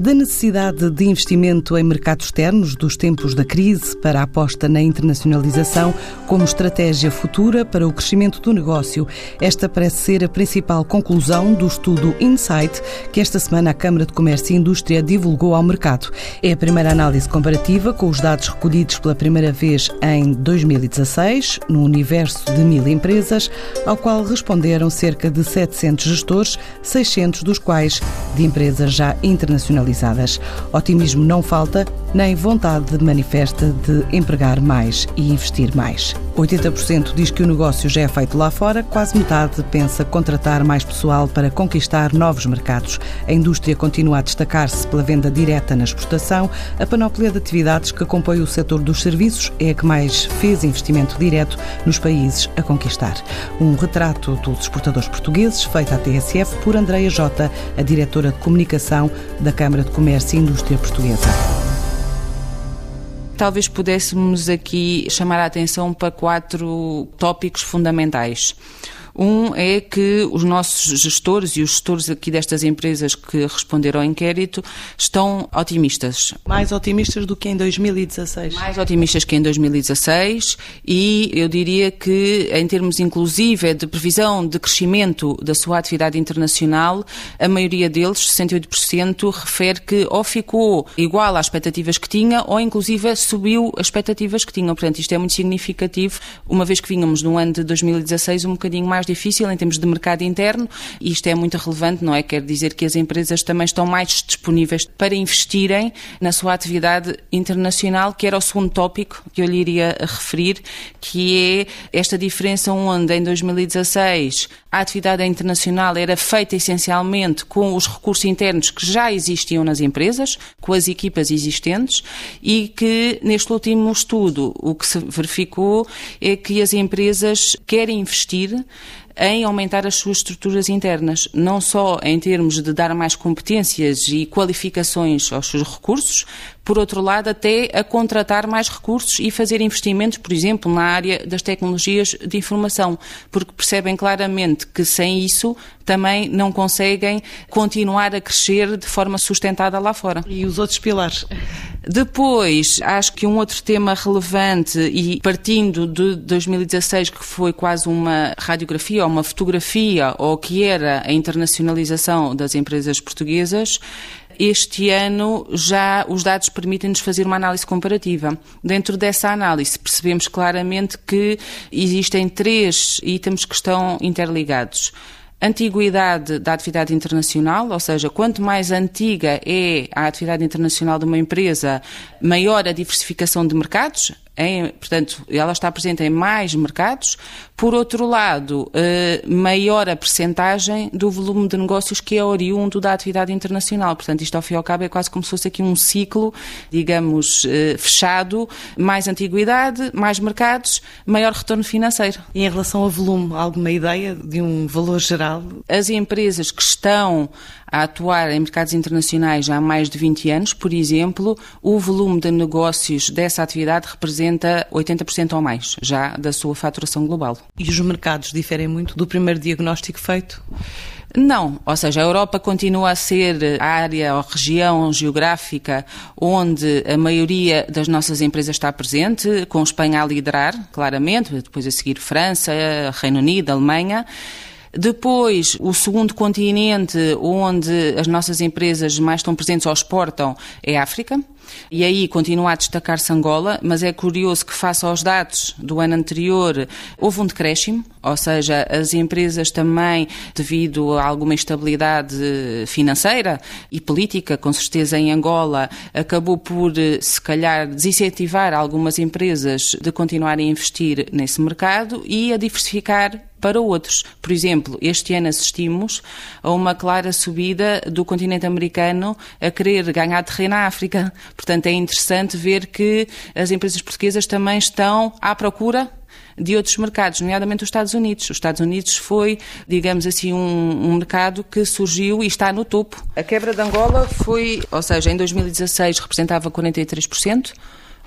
da necessidade de investimento em mercados externos dos tempos da crise para a aposta na internacionalização como estratégia futura para o crescimento do negócio. Esta parece ser a principal conclusão do estudo Insight que esta semana a Câmara de Comércio e Indústria divulgou ao mercado. É a primeira análise comparativa com os dados recolhidos pela primeira vez em 2016, no universo de mil empresas, ao qual responderam cerca de 700 gestores, 600 dos quais de empresas já internacionalizadas. Otimismo não falta, nem vontade manifesta de empregar mais e investir mais. 80% diz que o negócio já é feito lá fora, quase metade pensa contratar mais pessoal para conquistar novos mercados. A indústria continua a destacar-se pela venda direta na exportação. A panóplia de atividades que acompanha o setor dos serviços é a que mais fez investimento direto nos países a conquistar. Um retrato dos exportadores portugueses, feito à TSF por Andreia Jota, a diretora de comunicação da Câmara de Comércio e Indústria Portuguesa talvez pudéssemos aqui chamar a atenção para quatro tópicos fundamentais. Um é que os nossos gestores e os gestores aqui destas empresas que responderam ao inquérito estão otimistas. Mais otimistas do que em 2016. Mais otimistas que em 2016 e eu diria que em termos inclusive de previsão de crescimento da sua atividade internacional, a maioria deles, 68%, refere que ou ficou igual às expectativas que tinha ou inclusive subiu as expectativas que tinham. Portanto, isto é muito significativo, uma vez que vínhamos no ano de 2016 um bocadinho mais difícil em termos de mercado interno e isto é muito relevante, não é? Quer dizer que as empresas também estão mais disponíveis para investirem na sua atividade internacional, que era o segundo tópico que eu lhe iria referir, que é esta diferença onde em 2016 a atividade internacional era feita essencialmente com os recursos internos que já existiam nas empresas, com as equipas existentes, e que neste último estudo o que se verificou é que as empresas querem investir em aumentar as suas estruturas internas, não só em termos de dar mais competências e qualificações aos seus recursos, por outro lado, até a contratar mais recursos e fazer investimentos, por exemplo, na área das tecnologias de informação, porque percebem claramente que sem isso também não conseguem continuar a crescer de forma sustentada lá fora. E os outros pilares? Depois, acho que um outro tema relevante, e partindo de 2016, que foi quase uma radiografia ou uma fotografia, ou que era a internacionalização das empresas portuguesas, este ano já os dados permitem-nos fazer uma análise comparativa. Dentro dessa análise percebemos claramente que existem três itens que estão interligados antiguidade da atividade internacional, ou seja, quanto mais antiga é a atividade internacional de uma empresa, maior a diversificação de mercados, em, portanto, ela está presente em mais mercados. Por outro lado, eh, maior a percentagem do volume de negócios que é oriundo da atividade internacional. Portanto, isto ao fim e ao cabo é quase como se fosse aqui um ciclo, digamos, eh, fechado, mais antiguidade, mais mercados, maior retorno financeiro. E em relação ao volume, alguma ideia de um valor geral? As empresas que estão a atuar em mercados internacionais há mais de 20 anos, por exemplo, o volume de negócios dessa atividade representa 80% ou mais já da sua faturação global. E os mercados diferem muito do primeiro diagnóstico feito? Não, ou seja, a Europa continua a ser a área ou região geográfica onde a maioria das nossas empresas está presente, com Espanha a liderar, claramente, depois a seguir França, Reino Unido, Alemanha. Depois, o segundo continente onde as nossas empresas mais estão presentes ou exportam é a África. E aí continua a destacar-se Angola, mas é curioso que, face aos dados do ano anterior, houve um decréscimo, ou seja, as empresas também, devido a alguma instabilidade financeira e política, com certeza em Angola, acabou por, se calhar, desincentivar algumas empresas de continuarem a investir nesse mercado e a diversificar para outros. Por exemplo, este ano assistimos a uma clara subida do continente americano a querer ganhar terreno na África. Portanto, é interessante ver que as empresas portuguesas também estão à procura de outros mercados, nomeadamente os Estados Unidos. Os Estados Unidos foi, digamos assim, um, um, mercado que surgiu e está no topo. A quebra de Angola foi, ou seja, em 2016 representava 43%,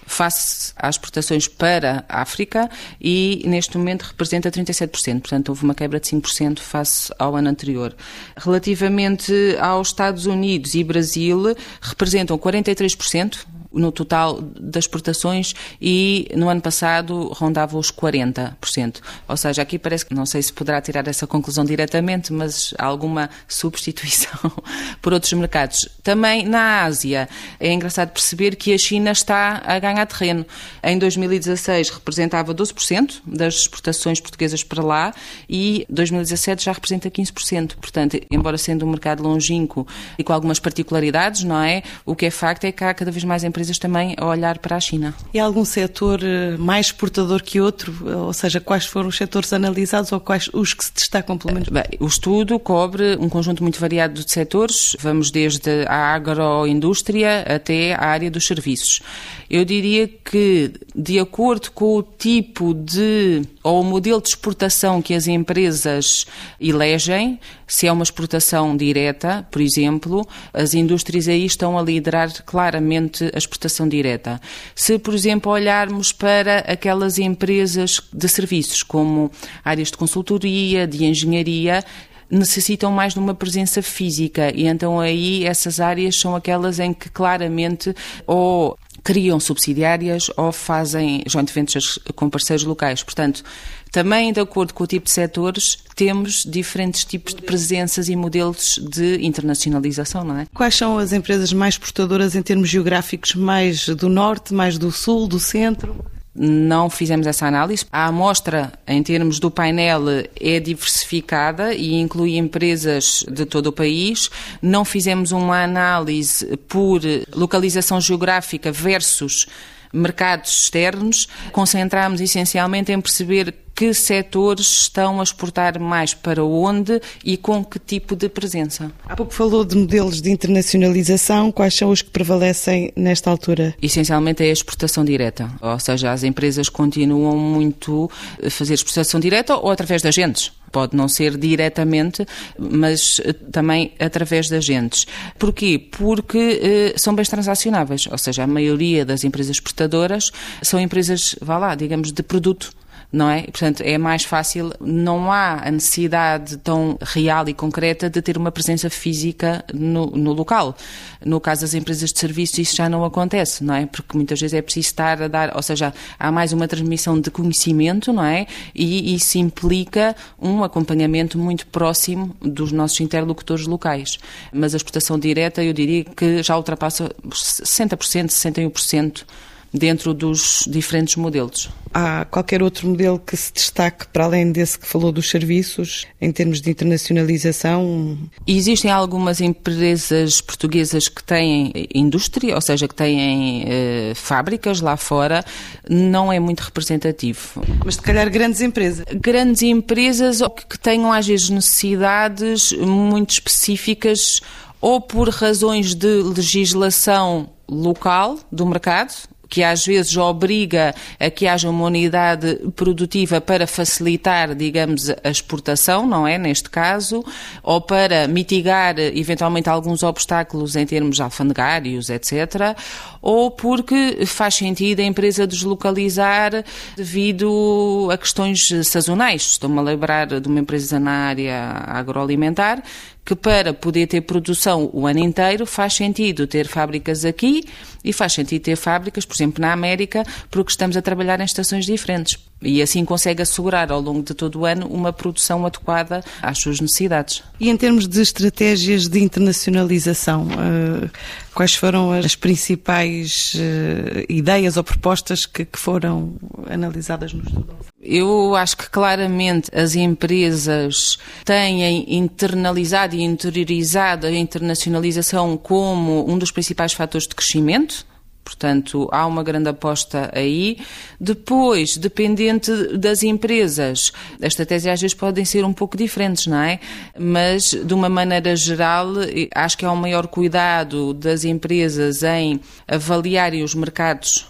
face às exportações para a África e neste momento representa 37%, portanto houve uma quebra de 5% face ao ano anterior. Relativamente aos Estados Unidos e Brasil, representam 43%, no total das exportações e no ano passado rondava os 40%. Ou seja, aqui parece que não sei se poderá tirar essa conclusão diretamente, mas há alguma substituição por outros mercados. Também na Ásia é engraçado perceber que a China está a ganhar terreno. Em 2016 representava 12% das exportações portuguesas para lá e 2017 já representa 15%. Portanto, embora sendo um mercado longínquo e com algumas particularidades, não é? O que é facto é que há cada vez mais empresas empresas também a olhar para a China. E há algum setor eh, mais exportador que outro? Ou seja, quais foram os setores analisados ou quais os que se destacam pelo menos? Bem, o estudo cobre um conjunto muito variado de setores, vamos desde a agroindústria até a área dos serviços. Eu diria que, de acordo com o tipo de ou o modelo de exportação que as empresas elegem, se é uma exportação direta, por exemplo, as indústrias aí estão a liderar claramente a exportação direta. Se, por exemplo, olharmos para aquelas empresas de serviços, como áreas de consultoria, de engenharia, necessitam mais de uma presença física e então aí essas áreas são aquelas em que claramente ou criam subsidiárias ou fazem joint ventures com parceiros locais. Portanto, também de acordo com o tipo de setores, temos diferentes tipos de presenças e modelos de internacionalização, não é? Quais são as empresas mais exportadoras em termos geográficos, mais do norte, mais do sul, do centro? Não fizemos essa análise. A amostra, em termos do painel, é diversificada e inclui empresas de todo o país. Não fizemos uma análise por localização geográfica versus mercados externos. Concentramos essencialmente em perceber que setores estão a exportar mais para onde e com que tipo de presença. Há pouco falou de modelos de internacionalização, quais são os que prevalecem nesta altura? Essencialmente é a exportação direta, ou seja, as empresas continuam muito a fazer exportação direta ou através de agentes pode não ser diretamente, mas eh, também através de agentes. Porquê? Porque eh, são bens transacionáveis, ou seja, a maioria das empresas exportadoras são empresas, vá lá, digamos, de produto não é? Portanto, é mais fácil, não há a necessidade tão real e concreta de ter uma presença física no, no local. No caso das empresas de serviços, isso já não acontece, não é? Porque muitas vezes é preciso estar a dar, ou seja, há mais uma transmissão de conhecimento, não é? E isso implica um acompanhamento muito próximo dos nossos interlocutores locais. Mas a exportação direta, eu diria que já ultrapassa 60%, 61% dentro dos diferentes modelos. Há qualquer outro modelo que se destaque para além desse que falou dos serviços, em termos de internacionalização? Existem algumas empresas portuguesas que têm indústria, ou seja, que têm eh, fábricas lá fora, não é muito representativo. Mas se calhar grandes empresas? Grandes empresas que tenham às vezes necessidades muito específicas ou por razões de legislação local do mercado, que às vezes obriga a que haja uma unidade produtiva para facilitar, digamos, a exportação, não é? Neste caso, ou para mitigar eventualmente alguns obstáculos em termos alfandegários, etc. Ou porque faz sentido a empresa deslocalizar devido a questões sazonais. Estou-me a lembrar de uma empresa na área agroalimentar que para poder ter produção o ano inteiro faz sentido ter fábricas aqui e faz sentido ter fábricas, por exemplo, na América, porque estamos a trabalhar em estações diferentes. E assim consegue assegurar ao longo de todo o ano uma produção adequada às suas necessidades. E em termos de estratégias de internacionalização, eh, quais foram as principais eh, ideias ou propostas que foram analisadas no estudo? Eu acho que claramente as empresas têm internalizado e interiorizado a internacionalização como um dos principais fatores de crescimento Portanto, há uma grande aposta aí. Depois, dependente das empresas, as estratégias às vezes podem ser um pouco diferentes, não é? Mas, de uma maneira geral, acho que há um maior cuidado das empresas em avaliarem os mercados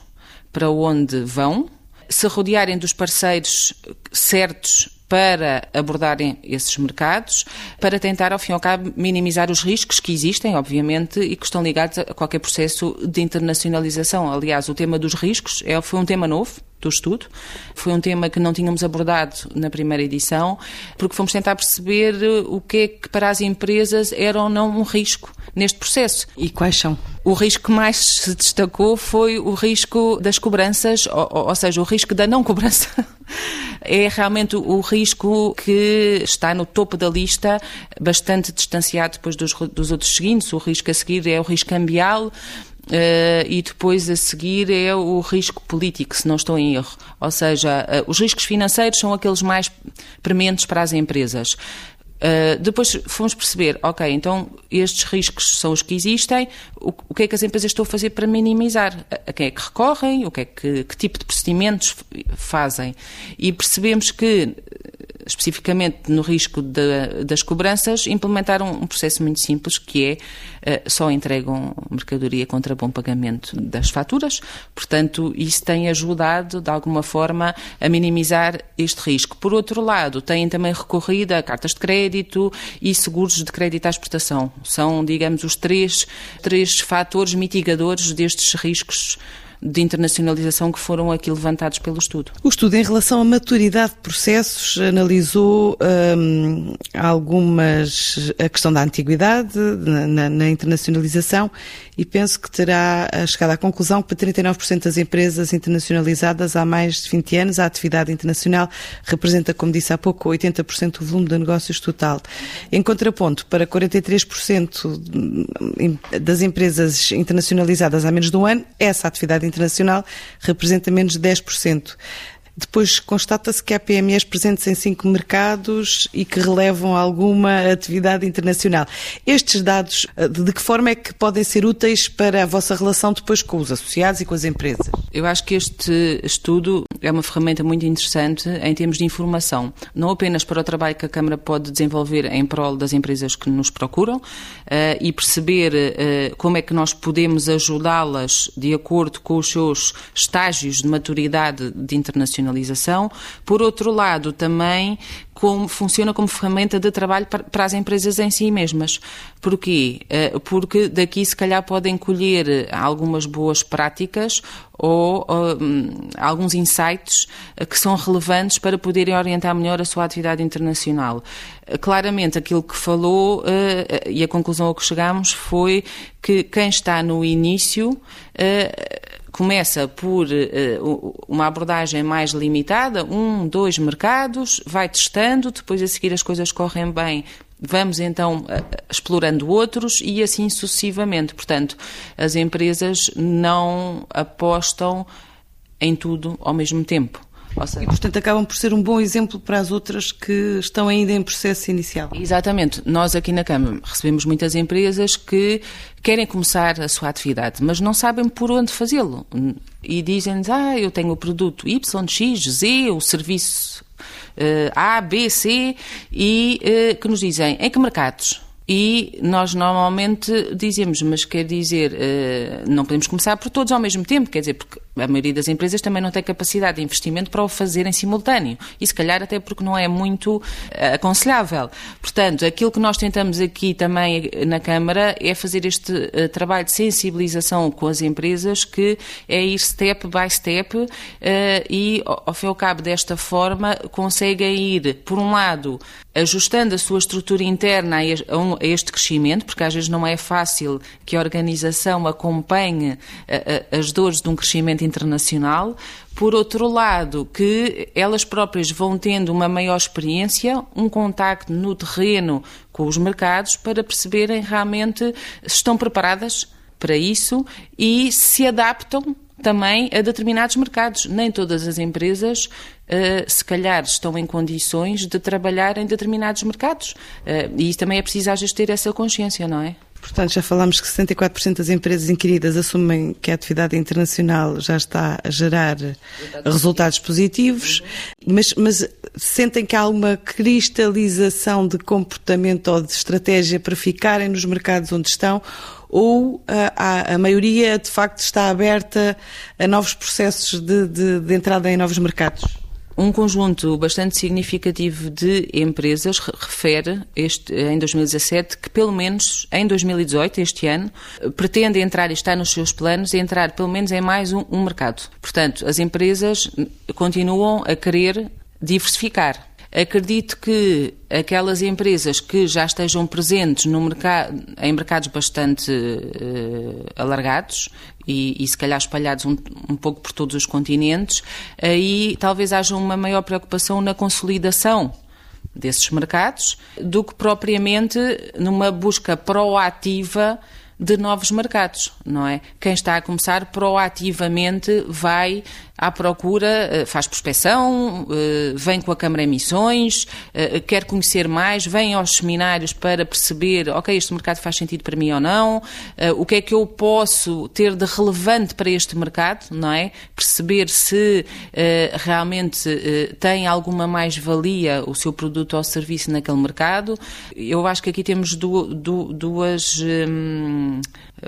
para onde vão, se rodearem dos parceiros certos para abordarem esses mercados, para tentar, ao fim e ao cabo, minimizar os riscos que existem, obviamente, e que estão ligados a qualquer processo de internacionalização. Aliás, o tema dos riscos é, foi um tema novo, do estudo. Foi um tema que não tínhamos abordado na primeira edição, porque fomos tentar perceber o que é que para as empresas era ou não um risco neste processo. E quais são? O risco que mais se destacou foi o risco das cobranças, ou, ou seja, o risco da não cobrança. É realmente o risco que está no topo da lista, bastante distanciado depois dos, dos outros seguintes. O risco a seguir é o risco cambial, Uh, e depois a seguir é o risco político, se não estou em erro. Ou seja, uh, os riscos financeiros são aqueles mais prementes para as empresas. Uh, depois fomos perceber, ok, então estes riscos são os que existem, o, o, que é que as empresas estão a fazer para minimizar? A, a quem é que recorrem? O que é que, que tipo de procedimentos fazem? E percebemos que especificamente no risco de, das cobranças, implementaram um processo muito simples que é uh, só entregam mercadoria contra bom pagamento das faturas. Portanto, isso tem ajudado, de alguma forma, a minimizar este risco. Por outro lado, têm também recorrido a cartas de crédito e seguros de crédito à exportação. São, digamos, os três, três fatores mitigadores destes riscos de internacionalização que foram aqui levantados pelo estudo. O estudo, em relação à maturidade de processos, analisou hum, algumas. a questão da antiguidade na, na, na, internacionalização e penso que terá chegado à conclusão que para 39% das empresas internacionalizadas há mais de 20 anos a atividade internacional representa, como disse há pouco, 80% do volume de negócios total. Em contraponto, para 43% das empresas internacionalizadas há menos de um ano, essa atividade internacional representa menos de 10%. Depois constata-se que há PMEs presentes em cinco mercados e que relevam alguma atividade internacional. Estes dados, eh, de que forma é que podem ser úteis para a vossa relação depois com os associados e com as empresas? Eu acho que este estudo é uma ferramenta muito interessante em termos de informação, não apenas para o trabalho que a Câmara pode desenvolver em prol das empresas que nos procuram uh, e perceber uh, como é que nós podemos ajudá-las de acordo com os seus estágios de maturidade de internacionalização Por outro lado, também como, funciona como ferramenta de trabalho para, para, as empresas em si mesmas. Porquê? Eh, porque daqui se calhar podem colher algumas boas práticas ou, ou um, alguns insights eh, que são relevantes para poderem orientar melhor a sua atividade internacional. Eh, claramente, aquilo que falou e a conclusão a que chegamos foi que quem está no início começa por uh, uma abordagem mais limitada, um, dois mercados, vai testando, depois a seguir as coisas correm bem, vamos então uh, explorando outros e assim sucessivamente. Portanto, as empresas não apostam em tudo ao mesmo tempo. Seja, e, portanto, acabam por ser um bom exemplo para as outras que estão ainda em processo inicial. Exatamente. Nós aqui na Câmara recebemos muitas empresas que querem começar a sua atividade, mas não sabem por onde fazê-lo. E dizem-nos, ah, eu tenho o produto Y, X, Z, o serviço uh, A, B, C, e uh, que nos dizem, em que mercados? E nós normalmente dizemos, mas quer dizer, uh, não podemos começar por todos ao mesmo tempo, quer dizer, porque a maioria das empresas também não tem capacidade de investimento para o fazer em simultâneo. E se calhar até porque não é muito uh, aconselhável. Portanto, aquilo que nós tentamos aqui também na Câmara é fazer este uh, trabalho de sensibilização com as empresas, que é ir step by step uh, e, ao fim e ao cabo, desta forma, conseguem ir, por um lado, ajustando a sua estrutura interna a este crescimento, porque às vezes não é fácil que a organização acompanhe as dores de um crescimento internacional, por outro lado, que elas próprias vão tendo uma maior experiência, um contacto no terreno com os mercados para perceberem realmente se estão preparadas para isso e se adaptam também a determinados mercados. Nem todas as empresas, uh, se calhar, estão em condições de trabalhar em determinados mercados. Uh, e também é preciso, às vezes, ter essa consciência, não é? Portanto, já falámos que 64% das empresas inquiridas assumem que a atividade internacional já está a gerar resultados positivos, mas, mas sentem que há uma cristalização de comportamento ou de estratégia para ficarem nos mercados onde estão ou a, a, maioria de facto está aberta a novos processos de, de, de entrada em novos mercados? Um conjunto bastante significativo de empresas refere este, em 2017 que pelo menos em 2018, este ano, pretende entrar e está nos seus planos entrar pelo menos em mais um, um mercado. Portanto, as empresas continuam a querer diversificar. Acredito que aquelas empresas que já estejam presentes no mercado, em mercados bastante uh, alargados e, e, se calhar espalhados um, um, pouco por todos os continentes, aí talvez haja uma maior preocupação na consolidação desses mercados do que propriamente numa busca proativa de novos mercados, não é? Quem está a começar proativamente vai à procura, eh, faz prospecção, eh, vem com a Câmara Emissões, eh, quer conhecer mais, vem aos seminários para perceber, ok, este mercado faz sentido para mim ou não, o que é que eu posso ter de relevante para este mercado, não é? Perceber se realmente tem alguma mais-valia o seu produto ou serviço naquele mercado. Eu acho que aqui temos duas. Hum,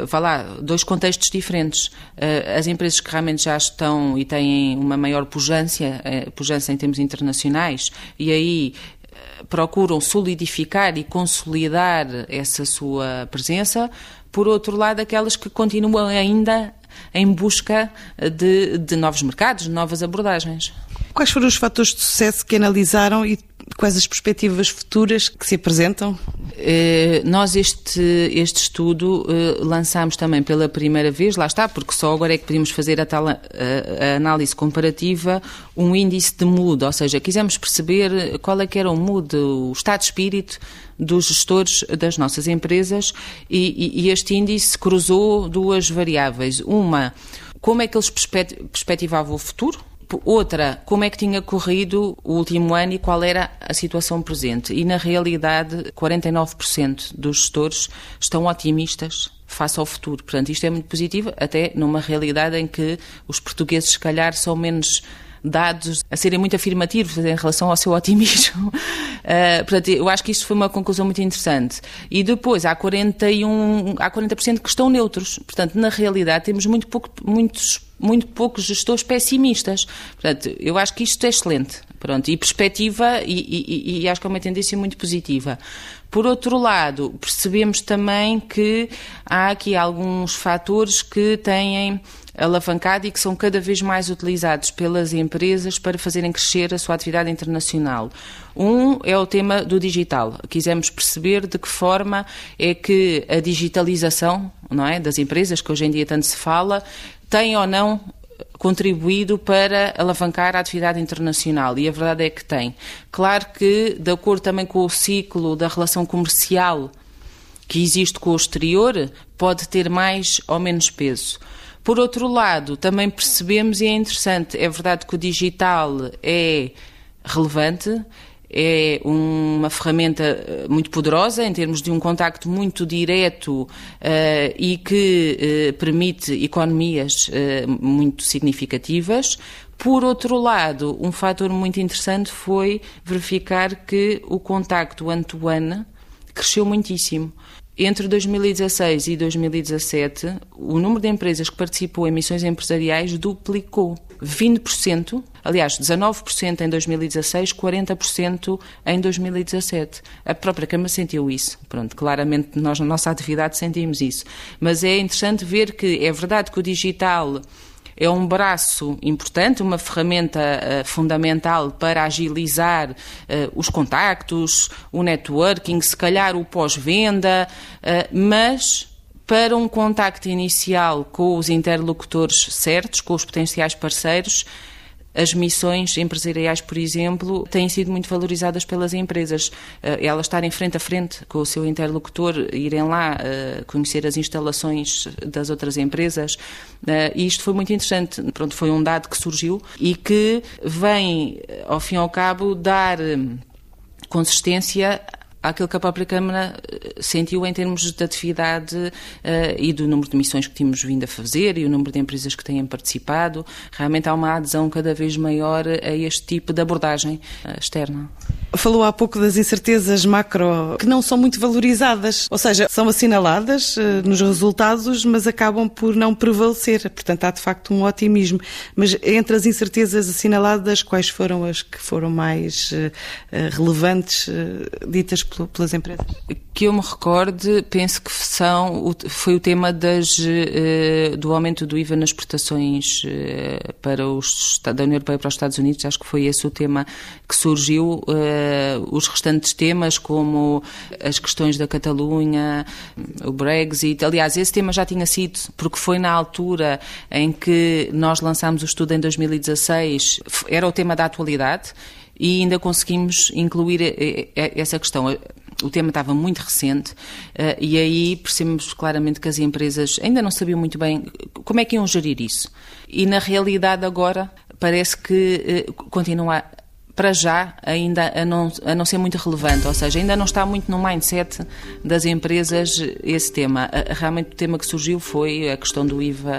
vá lá, dois contextos diferentes. Eh, as empresas que realmente já estão e têm uma maior pujança, eh, pujança em termos internacionais, e aí eh, procuram solidificar e consolidar essa sua presença. Por outro lado, aquelas que continuam ainda em busca de, de novos mercados, de novas abordagens. Quais foram os fatores de sucesso que analisaram e quais as perspectivas futuras que se apresentam? Eh, nós este, este estudo eh, lançámos também pela primeira vez, lá está, porque só agora é que podemos fazer a tal a, a análise comparativa, um índice de mood, ou seja, quisemos perceber qual é que era o mood, o estado de espírito dos gestores das nossas empresas e, e, este índice cruzou duas variáveis. Uma, como é que eles perspectivavam o futuro, Outra, como é que tinha corrido o último ano e qual era a situação presente? E na realidade, 49% dos gestores estão otimistas face ao futuro. Portanto, isto é muito positivo, até numa realidade em que os portugueses, se calhar, são menos dados a serem muito afirmativos em relação ao seu otimismo. Uh, portanto, eu acho que isto foi uma conclusão muito interessante. E depois, há 41, há 40% que estão neutros. Portanto, na realidade, temos muito, pouco, muitos, muito poucos gestores pessimistas. Portanto, eu acho que isto é excelente. Pronto, e perspectiva, e, e, e acho que é uma tendência muito positiva. Por outro lado, percebemos também que há aqui alguns fatores que têm alavancado e que são cada vez mais utilizados pelas empresas para fazerem crescer a sua atividade internacional. Um é o tema do digital. Quisemos perceber de que forma é que a digitalização não é, das empresas, que hoje em dia tanto se fala, tem ou não contribuído para alavancar a atividade internacional e a verdade é que tem. Claro que, de acordo também com o ciclo da relação comercial que existe com o exterior, pode ter mais ou menos peso. Por outro lado, também percebemos, e é interessante, é verdade que o digital é relevante, é uma ferramenta eh, muito poderosa em termos de um contacto muito direto uh, e que uh, permite economias uh, muito significativas. Por outro lado, um fator muito interessante foi verificar que o contacto one-to-one cresceu muitíssimo. Entre 2016 e 2017, o número de empresas que participou em missões empresariais duplicou. 20%, aliás, 19% em 2016, 40% em 2017. A própria Câmara sentiu isso. Pronto, claramente nós na nossa atividade sentimos isso. Mas é interessante ver que é verdade que o digital é um braço importante, uma ferramenta uh, fundamental para agilizar uh, os contactos, o networking, se calhar o pós-venda, uh, mas para um contacto inicial com os interlocutores certos, com os potenciais parceiros, as missões empresariais, por exemplo, têm sido muito valorizadas pelas empresas. Eh, elas estarem frente a frente com o seu interlocutor, irem lá eh, conhecer as instalações das outras empresas. Eh, e isto foi muito interessante. Pronto, foi um dado que surgiu e que vem, ao fim e ao cabo, dar consistência àquilo que a própria Câmara eh, sentiu em termos de atividade uh, e do número de missões que tínhamos vindo a fazer e o número de empresas que têm participado. Realmente há uma adesão cada vez maior a este tipo de abordagem uh, externa. Falou há pouco das incertezas macro que não são muito valorizadas, ou seja, são assinaladas eh, nos resultados, mas acabam por não prevalecer. Portanto, há de facto um otimismo. Mas entre as incertezas assinaladas, quais foram as que foram mais uh, relevantes, uh, ditas pelas empresas? Que eu me recorde, penso que são, foi o tema das, do aumento do IVA nas exportações para os, da União Europeia para os Estados Unidos. Acho que foi esse o tema que surgiu. Os restantes temas, como as questões da Catalunha, o Brexit. Aliás, esse tema já tinha sido, porque foi na altura em que nós lançámos o estudo em 2016, era o tema da atualidade e ainda conseguimos incluir eh, eh, essa questão. O tema estava muito recente eh, e aí percebemos claramente que as empresas ainda não sabiam muito bem como é que iam gerir isso. E na realidade agora parece que continua para já ainda a não, a não ser muito relevante, ou seja, ainda não está muito no mindset das empresas esse tema. Realmente o tema que surgiu foi a questão do IVA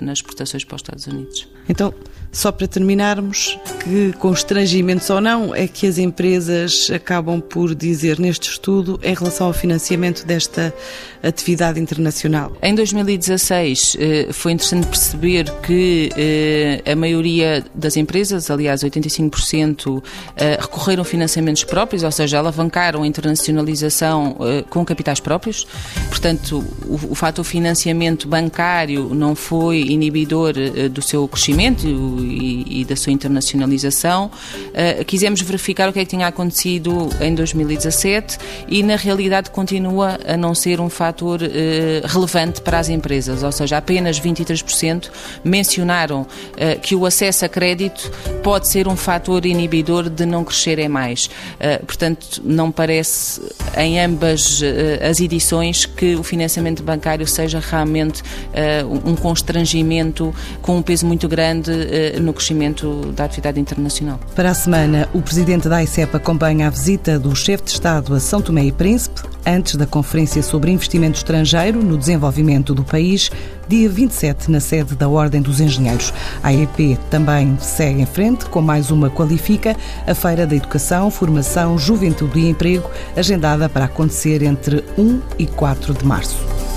nas exportações para os Estados Unidos. Então, só para terminarmos, que constrangimentos ou não é que as empresas acabam por dizer neste estudo em relação ao financiamento desta atividade internacional? Em 2016 eh, foi interessante perceber que eh, a maioria das empresas, aliás 85%, eh, recorreram a financiamentos próprios, ou seja, alavancaram a internacionalização com capitais próprios. Portanto, o fator financiamento bancário não foi inibidor do seu crescimento e, e da sua internacionalização. Uh, quisemos verificar o que é que tinha acontecido em 2017 e, na realidade, continua a não ser um fator uh, relevante para as empresas, ou seja, apenas 23% mencionaram uh, que o acesso a crédito pode ser um fator inibidor de não crescerem mais. portanto, não parece em ambas as edições que o financiamento bancário seja realmente um constrangimento com um peso muito grande no crescimento da atividade internacional. Para a semana, o presidente da ICEP acompanha a visita do chefe de Estado a São Tomé e Príncipe, antes da Conferência sobre Investimento Estrangeiro no Desenvolvimento do País, dia 27, na sede da Ordem dos Engenheiros. A EP também segue em frente com mais uma Qualifica, a Feira da Educação, Formação, Juventude e Emprego, agendada para acontecer entre 1 e 4 de março.